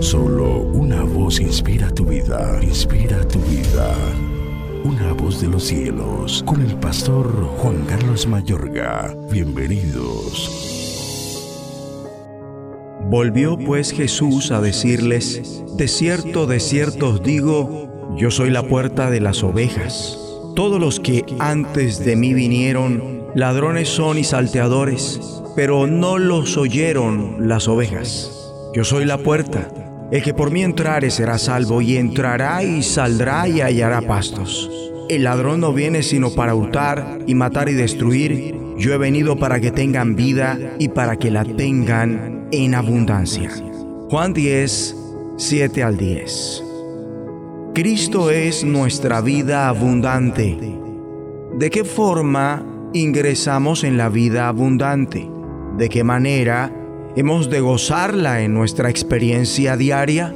Solo una voz inspira tu vida, inspira tu vida. Una voz de los cielos, con el pastor Juan Carlos Mayorga. Bienvenidos. Volvió pues Jesús a decirles, De cierto, de cierto os digo, yo soy la puerta de las ovejas. Todos los que antes de mí vinieron, ladrones son y salteadores, pero no los oyeron las ovejas. Yo soy la puerta. El que por mí entrare será salvo y entrará y saldrá y hallará pastos. El ladrón no viene sino para hurtar y matar y destruir. Yo he venido para que tengan vida y para que la tengan en abundancia. Juan 10, 7 al 10. Cristo es nuestra vida abundante. ¿De qué forma ingresamos en la vida abundante? ¿De qué manera hemos de gozarla en nuestra experiencia diaria?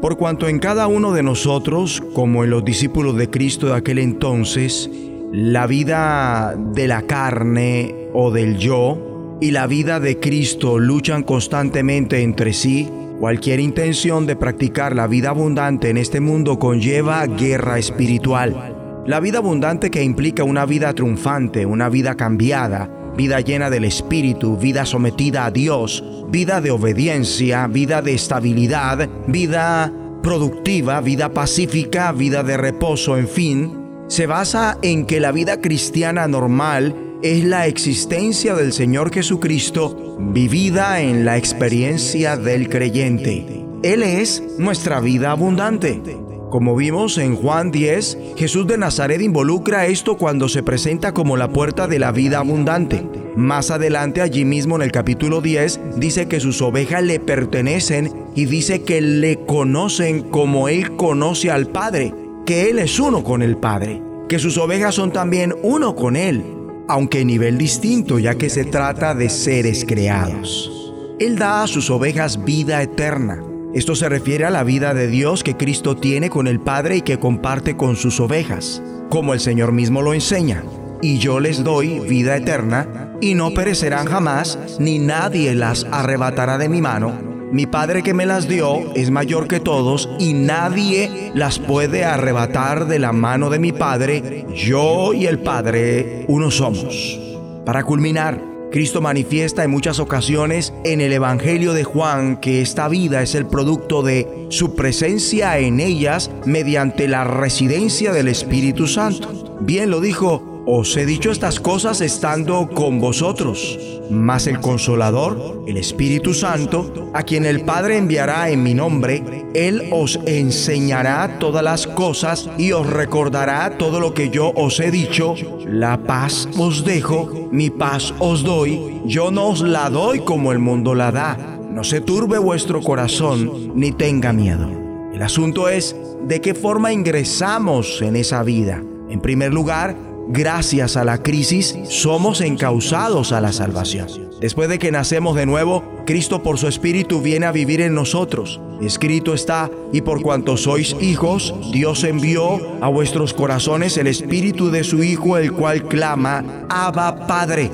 Por cuanto en cada uno de nosotros, como en los discípulos de Cristo de aquel entonces, la vida de la carne o del yo y la vida de Cristo luchan constantemente entre sí, cualquier intención de practicar la vida abundante en este mundo conlleva guerra espiritual. La vida abundante que implica una vida triunfante, una vida cambiada, vida llena del Espíritu, vida sometida a Dios, vida de obediencia, vida de estabilidad, vida productiva, vida pacífica, vida de reposo, en fin, se basa en que la vida cristiana normal es la existencia del Señor Jesucristo vivida en la experiencia del creyente. Él es nuestra vida abundante. Como vimos en Juan 10, Jesús de Nazaret involucra esto cuando se presenta como la puerta de la vida abundante. Más adelante, allí mismo en el capítulo 10, dice que sus ovejas le pertenecen y dice que le conocen como Él conoce al Padre, que Él es uno con el Padre, que sus ovejas son también uno con Él, aunque nivel distinto ya que se trata de seres creados. Él da a sus ovejas vida eterna esto se refiere a la vida de Dios que Cristo tiene con el Padre y que comparte con sus ovejas, como el Señor mismo lo enseña. Y yo les doy vida eterna, y no perecerán jamás, ni nadie las arrebatará de mi mano. Mi Padre que me las dio es mayor que todos, y nadie las puede arrebatar de la mano de mi Padre. Yo y el Padre uno somos. Para culminar, Cristo manifiesta en muchas ocasiones en el Evangelio de Juan que esta vida es el producto de su presencia en ellas mediante la residencia del Espíritu Santo. Bien lo dijo os he dicho estas cosas estando con vosotros, mas el consolador, el Espíritu Santo, a quien el Padre enviará en mi nombre, Él os enseñará todas las cosas y os recordará todo lo que yo os he dicho. La paz os dejo, mi paz os doy, yo no os la doy como el mundo la da. No se turbe vuestro corazón ni tenga miedo. El asunto es de qué forma ingresamos en esa vida. En primer lugar, gracias a la crisis, somos encausados a la salvación. Después de que nacemos de nuevo, Cristo por su Espíritu viene a vivir en nosotros. Escrito está, y por cuanto sois hijos, Dios envió a vuestros corazones el Espíritu de su Hijo, el cual clama, Abba Padre.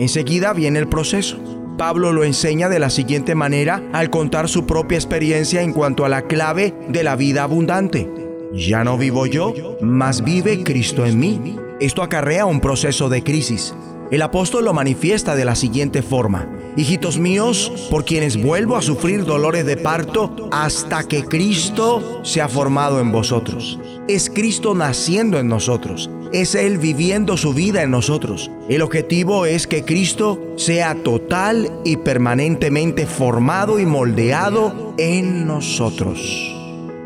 Enseguida viene el proceso. Pablo lo enseña de la siguiente manera al contar su propia experiencia en cuanto a la clave de la vida abundante. Ya no vivo yo, mas vive Cristo en mí. Esto acarrea un proceso de crisis. El apóstol lo manifiesta de la siguiente forma. Hijitos míos, por quienes vuelvo a sufrir dolores de parto hasta que Cristo se ha formado en vosotros. Es Cristo naciendo en nosotros. Es Él viviendo su vida en nosotros. El objetivo es que Cristo sea total y permanentemente formado y moldeado en nosotros.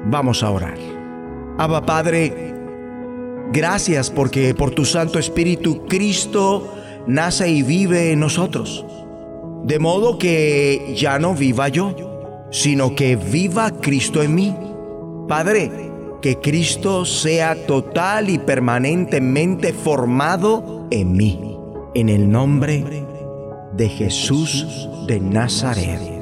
Vamos a orar. Abba Padre, Gracias porque por tu Santo Espíritu Cristo nace y vive en nosotros. De modo que ya no viva yo, sino que viva Cristo en mí. Padre, que Cristo sea total y permanentemente formado en mí. En el nombre de Jesús de Nazaret.